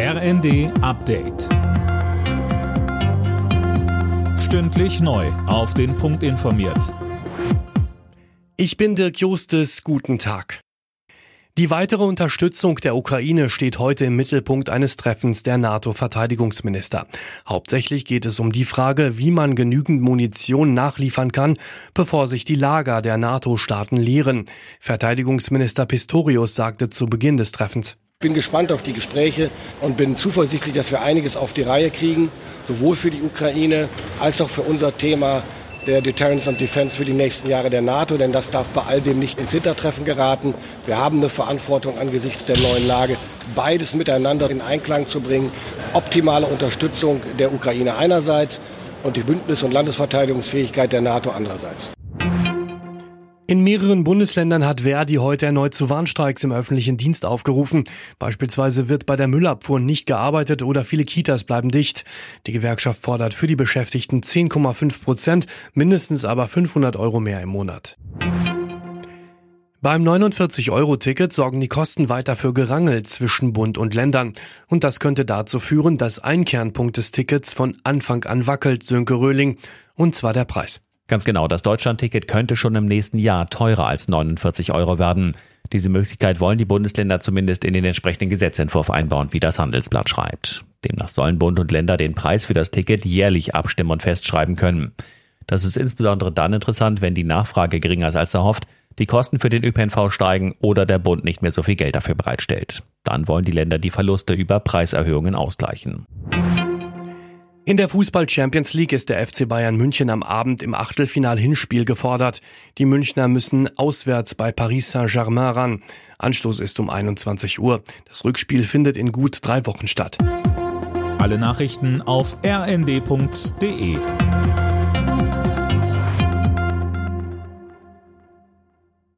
RND Update. Stündlich neu. Auf den Punkt informiert. Ich bin Dirk Justes. Guten Tag. Die weitere Unterstützung der Ukraine steht heute im Mittelpunkt eines Treffens der NATO-Verteidigungsminister. Hauptsächlich geht es um die Frage, wie man genügend Munition nachliefern kann, bevor sich die Lager der NATO-Staaten leeren. Verteidigungsminister Pistorius sagte zu Beginn des Treffens. Ich bin gespannt auf die Gespräche und bin zuversichtlich, dass wir einiges auf die Reihe kriegen, sowohl für die Ukraine als auch für unser Thema der Deterrence und Defense für die nächsten Jahre der NATO, denn das darf bei all dem nicht ins Hintertreffen geraten. Wir haben eine Verantwortung angesichts der neuen Lage, beides miteinander in Einklang zu bringen. Optimale Unterstützung der Ukraine einerseits und die Bündnis- und Landesverteidigungsfähigkeit der NATO andererseits. In mehreren Bundesländern hat Verdi heute erneut zu Warnstreiks im öffentlichen Dienst aufgerufen. Beispielsweise wird bei der Müllabfuhr nicht gearbeitet oder viele Kitas bleiben dicht. Die Gewerkschaft fordert für die Beschäftigten 10,5 Prozent, mindestens aber 500 Euro mehr im Monat. Beim 49-Euro-Ticket sorgen die Kosten weiter für Gerangel zwischen Bund und Ländern. Und das könnte dazu führen, dass ein Kernpunkt des Tickets von Anfang an wackelt, Sönke Röhling. Und zwar der Preis. Ganz genau, das Deutschlandticket könnte schon im nächsten Jahr teurer als 49 Euro werden. Diese Möglichkeit wollen die Bundesländer zumindest in den entsprechenden Gesetzentwurf einbauen, wie das Handelsblatt schreibt. Demnach sollen Bund und Länder den Preis für das Ticket jährlich abstimmen und festschreiben können. Das ist insbesondere dann interessant, wenn die Nachfrage geringer ist als erhofft, die Kosten für den ÖPNV steigen oder der Bund nicht mehr so viel Geld dafür bereitstellt. Dann wollen die Länder die Verluste über Preiserhöhungen ausgleichen. In der Fußball Champions League ist der FC Bayern München am Abend im Achtelfinal-Hinspiel gefordert. Die Münchner müssen auswärts bei Paris Saint-Germain ran. Anstoß ist um 21 Uhr. Das Rückspiel findet in gut drei Wochen statt. Alle Nachrichten auf rnd.de